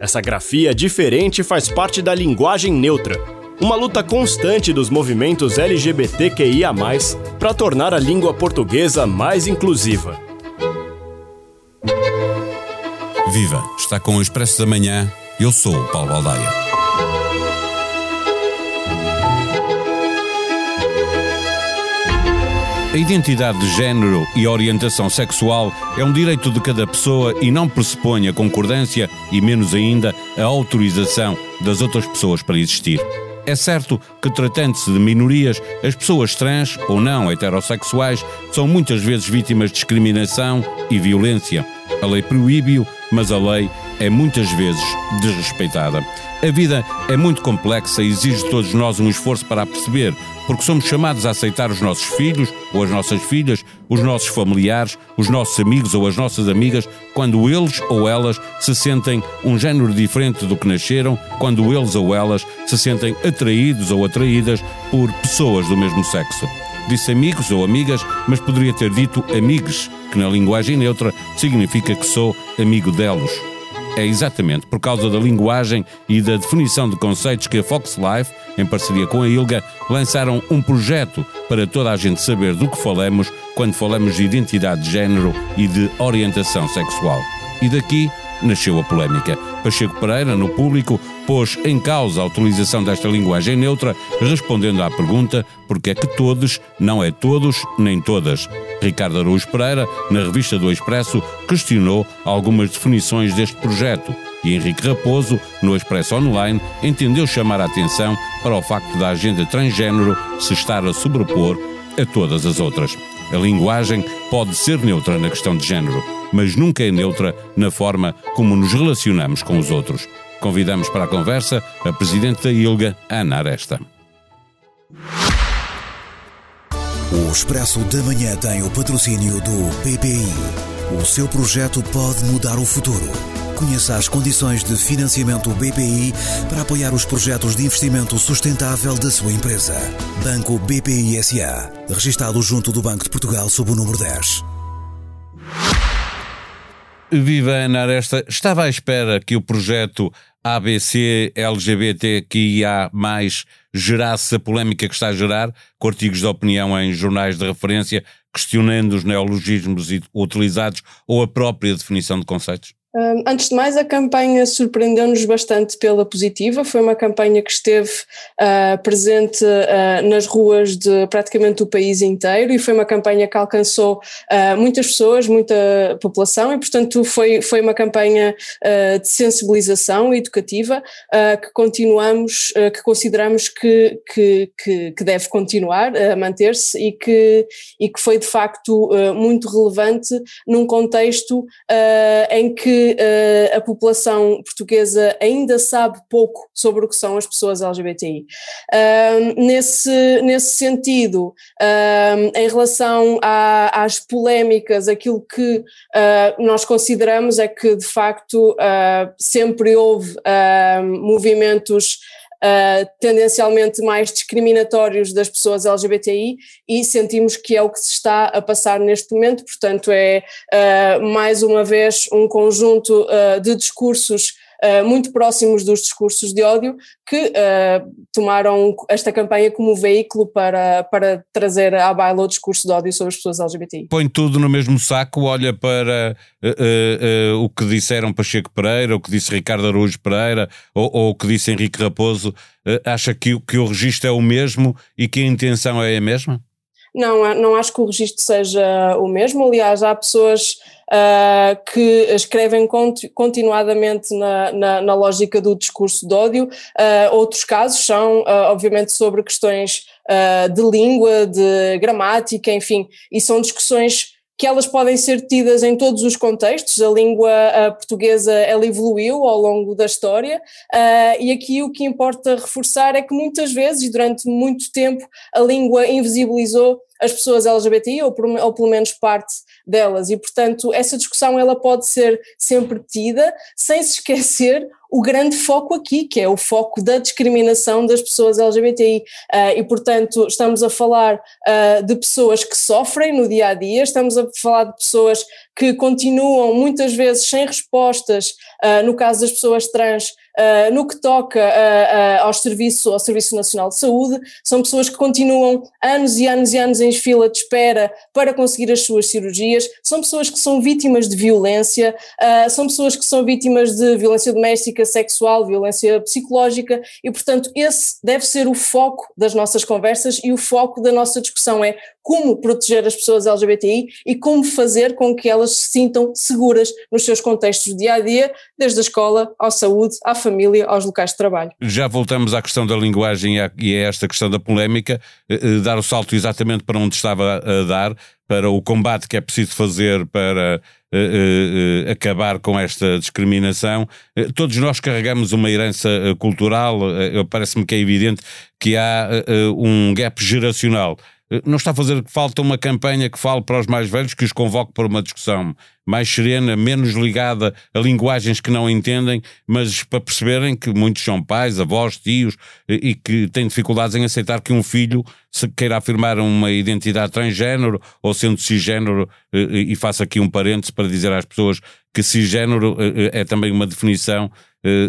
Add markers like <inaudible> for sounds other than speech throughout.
Essa grafia diferente faz parte da linguagem neutra, uma luta constante dos movimentos LGBTQIA, para tornar a língua portuguesa mais inclusiva. Viva! Está com o Expresso da Manhã. Eu sou o Paulo Baldaia. A identidade de género e orientação sexual é um direito de cada pessoa e não pressupõe a concordância e, menos ainda, a autorização das outras pessoas para existir. É certo que, tratando-se de minorias, as pessoas trans ou não heterossexuais são muitas vezes vítimas de discriminação e violência. A lei proíbe-o, mas a lei é muitas vezes desrespeitada. A vida é muito complexa e exige de todos nós um esforço para a perceber, porque somos chamados a aceitar os nossos filhos ou as nossas filhas, os nossos familiares, os nossos amigos ou as nossas amigas, quando eles ou elas se sentem um género diferente do que nasceram, quando eles ou elas se sentem atraídos ou atraídas por pessoas do mesmo sexo. Disse amigos ou amigas, mas poderia ter dito amigos, que na linguagem neutra significa que sou amigo delos. É exatamente por causa da linguagem e da definição de conceitos que a Fox Life, em parceria com a ILGA, lançaram um projeto para toda a gente saber do que falamos quando falamos de identidade de género e de orientação sexual. E daqui nasceu a polémica. Pacheco Pereira, no público, pôs em causa a utilização desta linguagem neutra, respondendo à pergunta porque é que todos não é todos nem todas. Ricardo Araújo Pereira, na revista do Expresso, questionou algumas definições deste projeto e Henrique Raposo, no Expresso Online, entendeu chamar a atenção para o facto da agenda transgênero se estar a sobrepor a todas as outras. A linguagem pode ser neutra na questão de género, mas nunca é neutra na forma como nos relacionamos com os outros. Convidamos para a conversa a Presidente da ILGA, Ana Aresta. O Expresso da Manhã tem o patrocínio do BPI. O seu projeto pode mudar o futuro. Conheça as condições de financiamento BPI para apoiar os projetos de investimento sustentável da sua empresa. Banco BPI SA. Registado junto do Banco de Portugal sob o número 10. Viva Ana Aresta, estava à espera que o projeto ABC LGBTQIA+, gerasse a polémica que está a gerar, com artigos de opinião em jornais de referência, questionando os neologismos utilizados ou a própria definição de conceitos? Antes de mais, a campanha surpreendeu-nos bastante pela positiva. Foi uma campanha que esteve uh, presente uh, nas ruas de praticamente o país inteiro e foi uma campanha que alcançou uh, muitas pessoas, muita população e, portanto, foi, foi uma campanha de sensibilização educativa que continuamos, que consideramos que, que, que, deve continuar a manter-se e que, e que foi de facto muito relevante num contexto em que uh, a população portuguesa ainda sabe pouco sobre o que são as pessoas LGBTI. Uh, nesse, nesse sentido, uh, em relação a, às polémicas, aquilo que ah, nós consideramos é que, de facto, sempre houve movimentos uh, tendencialmente mais discriminatórios das pessoas LGBTI e sentimos que é o que se está a passar neste momento, portanto é uh, mais uma vez um conjunto uh, de discursos uh, muito próximos dos discursos de ódio, que uh, tomaram esta campanha como veículo para, para trazer à baila o discurso de ódio sobre as pessoas LGBTI. Põe tudo no mesmo saco, olha para uh, o que disseram Pacheco Pereira, o que disse Ricardo Araújo Pereira, ou, ou o que disse Henrique Raposo, acha que, que o registro é o mesmo e que a intenção é a mesma? Não, não acho que o registro seja o mesmo. Aliás, há pessoas uh, que escrevem continuadamente na, na, na, lógica do discurso de ódio. Uh, outros casos são, uh, obviamente, sobre questões de língua, de gramática, enfim, e são discussões que elas podem ser tidas em todos os contextos, a língua portuguesa ela evoluiu ao longo da história uh, e aqui o que importa reforçar é que muitas vezes e durante muito tempo a língua invisibilizou as pessoas LGBTI, ou, por, ou pelo menos parte delas, e portanto essa discussão ela pode ser sempre tida, sem se esquecer o grande foco aqui, que é o foco da discriminação das pessoas LGBTI. Uh, ah, e, portanto, estamos a falar uh, de pessoas que sofrem no dia a dia, estamos a falar de pessoas que continuam muitas vezes sem respostas, uh, no caso das pessoas trans, Uh, no que toca uh, uh, ao, serviço, ao Serviço Nacional de Saúde, são pessoas que continuam anos e anos e anos em fila de espera para conseguir as suas cirurgias, são pessoas que são vítimas de violência, são pessoas que são vítimas de violência doméstica, sexual, violência psicológica e, portanto, esse deve ser o foco das nossas conversas e o foco da nossa discussão é como proteger as pessoas LGBTI e como fazer com que elas se sintam seguras nos seus contextos dia a dia, desde a escola, à saúde, à família, aos locais de trabalho. Já voltamos à questão da linguagem e a esta questão da polémica, eh, eh, dar o salto exatamente para onde estava a dar, para o combate que é preciso fazer para uh, uh, acabar com esta discriminação. Uh, todos nós carregamos uma herança cultural, parece-me que é evidente que há um gap geracional. Não está a fazer falta uma campanha que fale para os mais velhos, que os convoque para uma discussão mais serena, menos ligada a linguagens que não entendem, mas para perceberem que muitos são pais, avós, tios e que têm dificuldades em aceitar que um filho se queira afirmar uma identidade transgênero ou sendo cisgênero, e faço aqui um parênteses para dizer às pessoas que cisgênero é também uma definição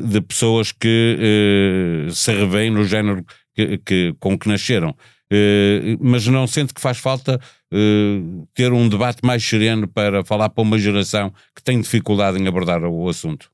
de pessoas que se revêem no género que, que, com que nasceram. Eh, mas não sente que faz falta uh, ter um debate mais sereno para falar para uma geração que tem dificuldade em abordar o assunto?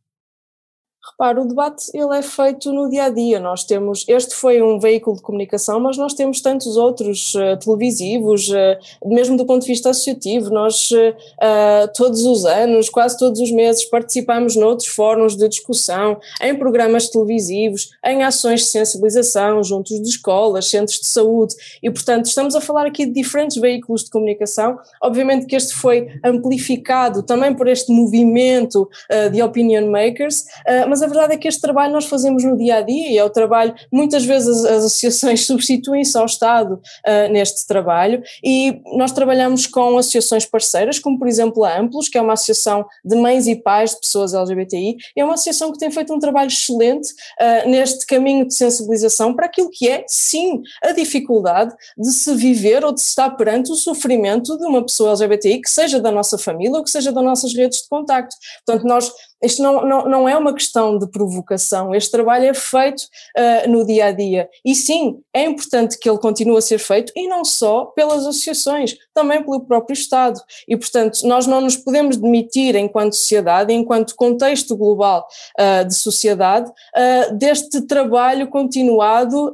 O debate ele é feito no dia a dia. Nós temos, este foi um veículo de comunicação, mas nós temos tantos outros uh, televisivos, uh, mesmo do ponto de vista associativo. Nós uh, todos os anos, quase todos os meses, participamos noutros fóruns de discussão, em programas televisivos, em ações de sensibilização, juntos de escolas, centros de saúde, e portanto estamos a falar aqui de diferentes veículos de comunicação. Obviamente que este foi amplificado também por este movimento de opinion makers, mas mas a verdade é que este trabalho nós fazemos no dia a dia e é o trabalho, muitas vezes as, associações <laughs> substituem-se ao Estado uh, neste trabalho e nós trabalhamos com associações parceiras, como por exemplo a Amplos, que é uma associação de mães e pais de pessoas LGBTI, é uma associação que tem feito um trabalho excelente uh, neste caminho de sensibilização para aquilo que é, sim, a dificuldade de se viver ou de se estar perante o sofrimento de uma pessoa LGBTI, que seja da nossa família ou que seja das nossas redes de contacto. Portanto, nós isto não, não, não é uma questão de provocação, este trabalho é feito uh, no dia a dia. E sim, é importante que ele continue a ser feito, e não só pelas associações, também pelo próprio Estado. E, portanto, nós não nos podemos demitir, enquanto sociedade, enquanto contexto global uh, de sociedade, uh, deste trabalho continuado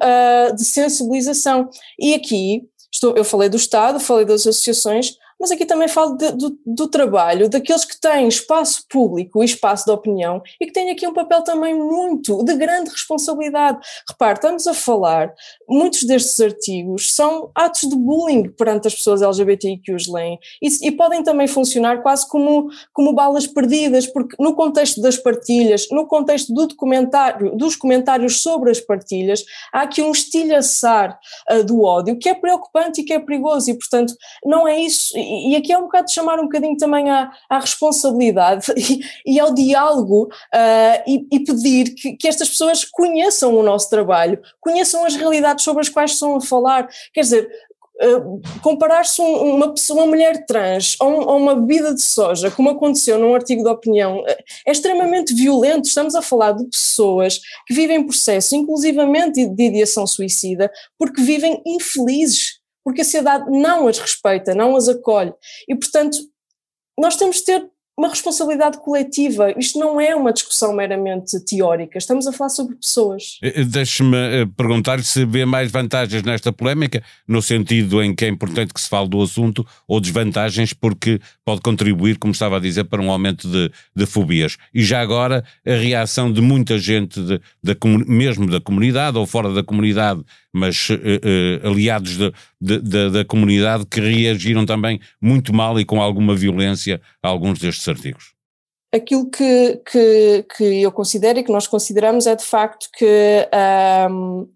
de sensibilização. E aqui, estou, eu falei do Estado, falei das associações, mas aqui também falo de, do, do, trabalho daqueles que têm espaço público e espaço de opinião e que têm aqui um papel também muito de grande responsabilidade. Repare, estamos a falar, muitos destes artigos são atos de bullying perante as pessoas LGBTI que os leem e, e podem também funcionar quase como, como balas perdidas, porque no contexto das partilhas, no contexto do documentário, dos comentários sobre as partilhas, há aqui um estilhaçar uh, do ódio que é preocupante e que é perigoso e, portanto, não é isso e, aqui é um bocado de chamar um bocadinho também à, à responsabilidade <laughs> e, e, ao diálogo uh, e, e, pedir que, que estas pessoas conheçam o nosso trabalho, conheçam as realidades sobre as quais estão a falar. Quer dizer, Uh, comparar-se um, uma pessoa, uma mulher trans a, um, uma bebida de soja, como aconteceu num artigo de opinião, uh, é extremamente violento. Estamos a falar de pessoas que vivem processo, inclusivamente de, de ideação suicida, porque vivem infelizes porque a sociedade não as respeita, não as acolhe. E, portanto, nós temos de ter uma responsabilidade coletiva. Isto não é uma discussão meramente teórica, estamos a falar sobre pessoas. Eh, eh, deixe-me eh, perguntar-lhe se vê mais vantagens nesta polémica, no sentido em que é importante que se fale do assunto, ou desvantagens, porque pode contribuir, como estava a dizer, para um aumento de, de fobias. E já agora, a reação de muita gente, de, de, mesmo da comunidade ou fora da comunidade, mas uh, uh, aliados de, de, da comunidade que reagiram também muito mal e com alguma violência a alguns destes artigos. Aquilo que, que, que eu considero e que nós consideramos é de facto que um,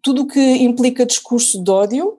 tudo o que implica discurso de ódio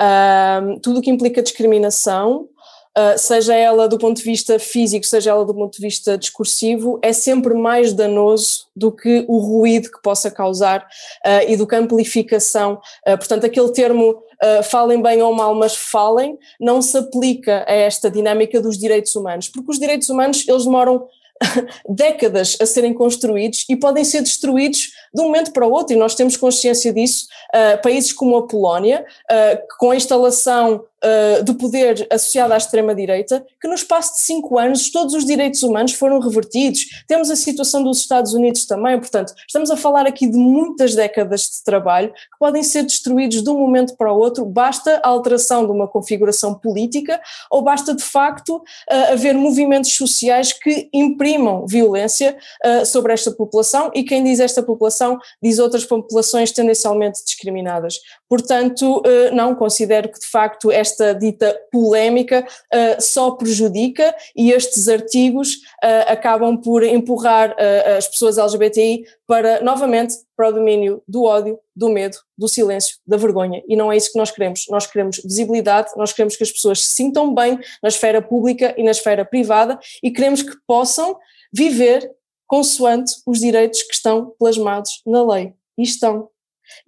uh, tudo o que implica discriminação, uh, seja ela do ponto de vista físico, seja ela do ponto de vista discursivo, é sempre mais danoso do que o ruído que possa causar uh, e do que a amplificação. Uh, portanto, aquele termo falem bem ou mal, mas falem, não se aplica a esta dinâmica dos direitos humanos, porque os direitos humanos eles demoram <laughs> décadas a serem construídos e podem ser destruídos de um momento para o outro, e nós temos consciência disso. Uh, países como a Polónia, uh, com a instalação uh, do poder associado à extrema-direita, que no espaço de cinco anos todos os direitos humanos foram revertidos. Temos a situação dos Estados Unidos também, portanto, estamos a falar aqui de muitas décadas de trabalho que podem ser destruídos de um momento para o outro, basta a alteração de uma configuração política ou basta de facto haver movimentos sociais que imprimam violência sobre esta população e quem diz esta população diz outras populações tendencialmente discriminadas. Portanto, eh, não considero que de facto esta dita polémica eh, só prejudica e estes artigos eh, acabam por empurrar as pessoas LGBTI para, novamente, para o domínio do ódio, do medo, do silêncio, da vergonha. E não é isso que nós queremos. Nós queremos visibilidade, nós queremos que as pessoas se sintam bem na esfera pública e na esfera privada e queremos que possam viver consoante os direitos que estão plasmados na lei. E estão.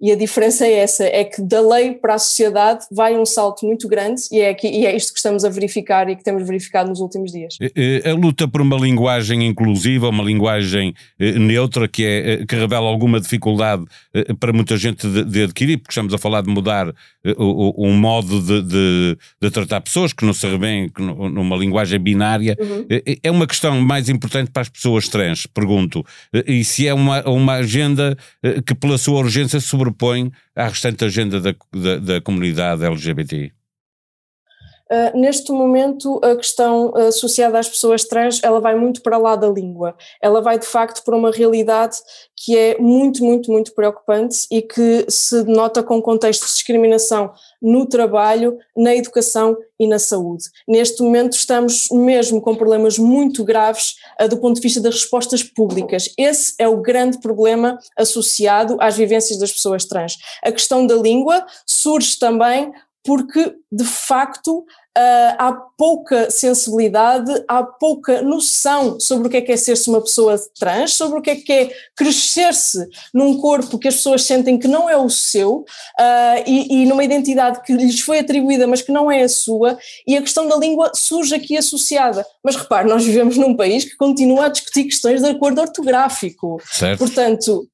E a diferença é essa, é que da lei para a sociedade vai um salto muito grande e é, aqui, e é isto que estamos a verificar e que temos verificado nos últimos dias. A luta por uma linguagem inclusiva, uma linguagem eh, neutra que, é, eh, que revela alguma dificuldade eh, para muita gente de, de adquirir, porque estamos a falar de mudar um modo de, de, de tratar pessoas que não se revêem numa linguagem binária. Uhum. É uma questão mais importante para as pessoas trans, pergunto, e se é uma, uma agenda que pela sua urgência sobrepõe à restante agenda da, da, da comunidade LGBT? Uh, neste momento, a questão associada às pessoas trans, ela vai muito para lá da língua. Ela vai, de facto, para uma realidade que é muito, muito, muito preocupante e que se nota com contexto de discriminação no trabalho, na educação e na saúde. Neste momento estamos mesmo com problemas muito graves uh, do ponto de vista das respostas públicas. Esse é o grande problema associado às vivências das pessoas trans. A questão da língua surge também porque, de facto, Uh, há pouca sensibilidade, há pouca noção sobre o que é que é ser-se uma pessoa trans, sobre o que é que é crescer-se num corpo que as pessoas sentem que não é o seu uh, e, e, numa identidade que lhes foi atribuída, mas que não é a sua, e a questão da língua surge aqui associada. Mas repare, nós vivemos num país que continua a discutir questões de acordo ortográfico. Certo. Portanto,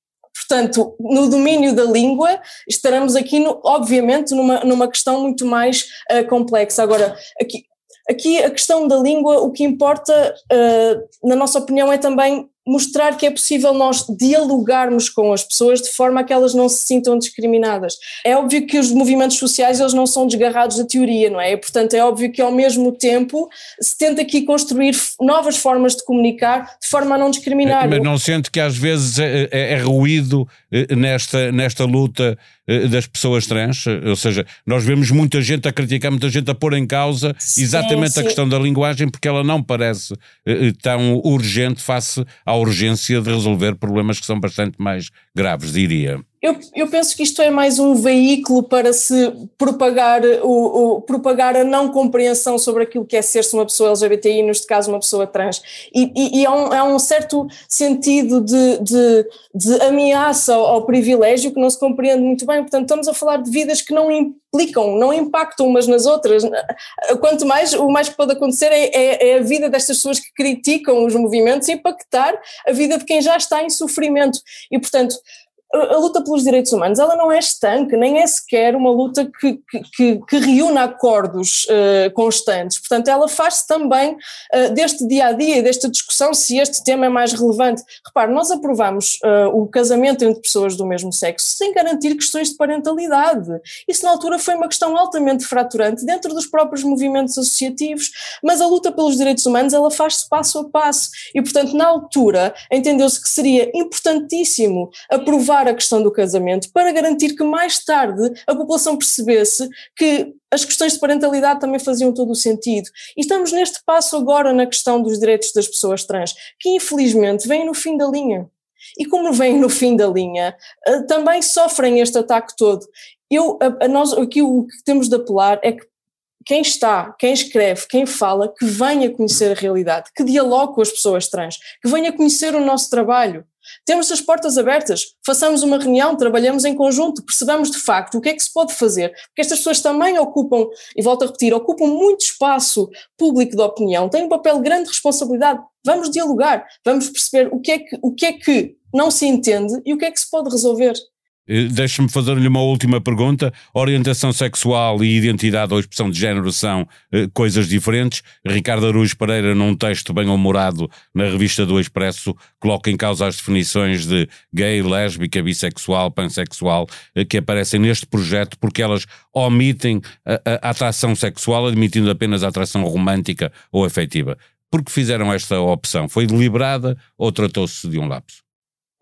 Portanto, no domínio da língua, estaremos aqui, no, obviamente, numa, numa questão muito mais uh, complexa. Agora, aqui, aqui a questão da língua, o que importa, uh, na nossa opinião, é também mostrar que é possível nós dialogarmos com as pessoas de forma a que elas não se sintam discriminadas. É óbvio que os movimentos sociais eles não são desgarrados da teoria, não é? E, portanto, é óbvio que ao mesmo tempo se tenta aqui construir novas formas de comunicar de forma a não discriminar. Mas não sente que às vezes é, é, é ruído eh, nesta, nesta luta eh, das pessoas trans, eh, ou seja, nós vemos muita gente a criticar, muita gente a pôr em causa exatamente sim, a questão da linguagem, porque ela não parece tão urgente face urgência de resolver problemas que são bastante mais graves, diria. Eu, eu, penso que isto é mais um veículo para se propagar, o, o, propagar a não compreensão sobre aquilo que é ser-se uma pessoa LGBTI, neste caso uma pessoa trans. E, e, e há, um, há, um, certo sentido de, de, de ameaça ao, privilégio que não se compreende muito bem. Portanto, estamos a falar de vidas que não implicam, não impactam umas nas outras. Quanto mais, o mais que pode acontecer é, é, é a vida destas pessoas que criticam os movimentos impactar a vida de quem já está em sofrimento. E, portanto, a luta pelos direitos humanos ela não é estanque, nem é sequer uma luta que, que, que reúna acordos uh, constantes. Portanto, ela faz-se também uh, deste dia a dia, desta discussão, se este tema é mais relevante. Repare, nós aprovamos uh, o casamento entre pessoas do mesmo sexo sem garantir questões de parentalidade. Isso, na altura, foi uma questão altamente fraturante dentro dos próprios movimentos associativos, mas a luta pelos direitos humanos ela faz-se passo a passo. E, portanto, na altura, entendeu-se que seria importantíssimo aprovar a questão do casamento para garantir que mais tarde a população percebesse que as questões de parentalidade também faziam todo o sentido. E estamos neste passo agora na questão dos direitos das pessoas trans, que infelizmente vem no fim da linha. E como vêm no fim da linha, eh, também sofrem este ataque todo. eu, a, a nós, aqui o que temos de apelar é que quem está, quem escreve, quem fala, que venha conhecer a realidade, que dialogue com as pessoas trans, que venha conhecer o nosso trabalho. Temos as portas abertas, façamos uma reunião, trabalhamos em conjunto, percebamos de facto o que é que se pode fazer, porque estas pessoas também ocupam, e volto a repetir, ocupam muito espaço público de opinião, têm um papel de grande responsabilidade. Vamos dialogar, vamos perceber o que é que, o que, é que não se entende e o que é que se pode resolver. Eh, deixe-me fazer-lhe uma última pergunta. Orientação sexual e identidade ou expressão de género são eh, coisas diferentes. Ricardo Araújo Pereira, num texto bem humorado na revista do Expresso, coloca em causa as definições de gay, lésbica, bissexual, pansexual eh, que aparecem neste projeto porque elas omitem a, a atração sexual, admitindo apenas a atração romântica ou afetiva. Por que fizeram esta opção? Foi deliberada ou tratou-se de um lapso?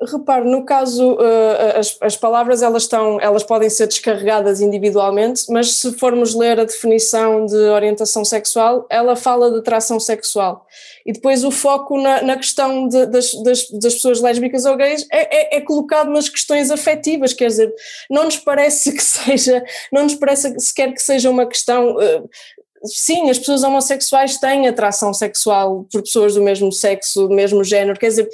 Repare, no caso, uh, as, as, palavras elas, estão, elas podem ser descarregadas individualmente, mas se formos ler a definição de orientação sexual, ela fala de atração sexual. E depois o foco na, na questão de, das, das, das, pessoas lésbicas ou gays é, é, é, colocado nas questões afetivas, quer dizer, não nos parece que <laughs> seja, não nos parece sequer que seja uma questão. Sim, as pessoas homossexuais têm atração sexual por pessoas do mesmo sexo, do mesmo género, quer dizer,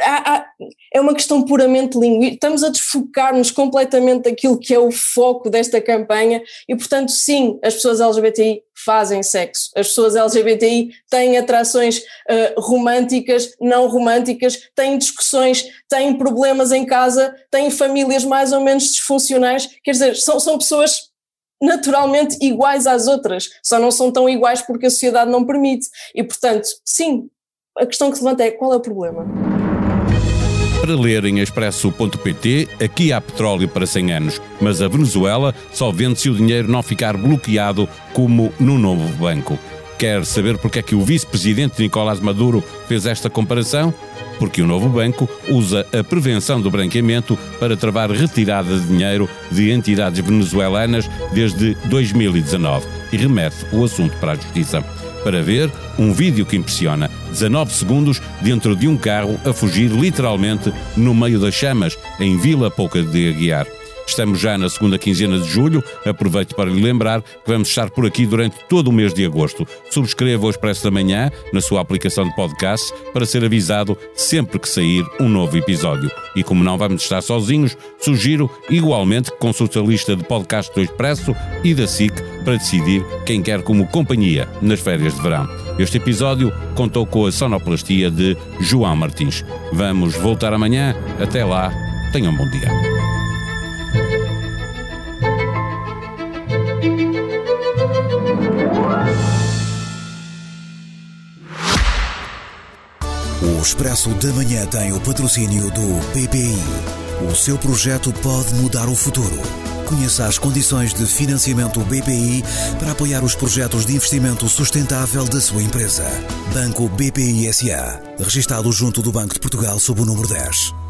há, há, é uma questão puramente linguística, estamos a desfocar-nos completamente daquilo que é o foco desta campanha e, portanto, sim, as pessoas LGBTI fazem sexo, as pessoas LGBTI têm atrações uh, românticas, não românticas, têm discussões, têm problemas em casa, têm famílias mais ou menos disfuncionais, quer dizer, são, são pessoas naturalmente iguais às outras, só não são tão iguais porque a sociedade não permite. E, portanto, sim, a questão que se levanta é qual é o problema? Para ler em expresso.pt, aqui há petróleo para 100 anos, mas a Venezuela só vende se o dinheiro não ficar bloqueado como no novo banco. Quer saber porque é que o vice-presidente Nicolás Maduro fez esta comparação? porque o novo banco usa a prevenção do branqueamento para travar retirada de dinheiro de entidades venezuelanas desde 2019 e remete o assunto para a Justiça. Para ver, um vídeo que impressiona. 19 segundos dentro de um carro a fugir literalmente no meio das chamas, em Vila Pouca de Aguiar. Estamos já na segunda quinzena de julho. Aproveito para lhe lembrar que vamos estar por aqui durante todo o mês de agosto. Subscreva o Expresso da Manhã na sua aplicação de podcast para ser avisado sempre que sair um novo episódio. E como não vamos estar sozinhos, sugiro igualmente que consulte a lista de podcast do Expresso e da SIC para decidir quem quer como companhia nas férias de verão. Este episódio contou com a sonoplastia de João Martins. Vamos voltar amanhã. Até lá, tenham um bom dia. O Expresso da Manhã tem o patrocínio do BPI. O seu projeto pode mudar o futuro. Conheça as condições de financiamento BPI para apoiar os projetos de investimento sustentável da sua empresa. Banco BPI SA. Registado junto do Banco de Portugal sob o número 10.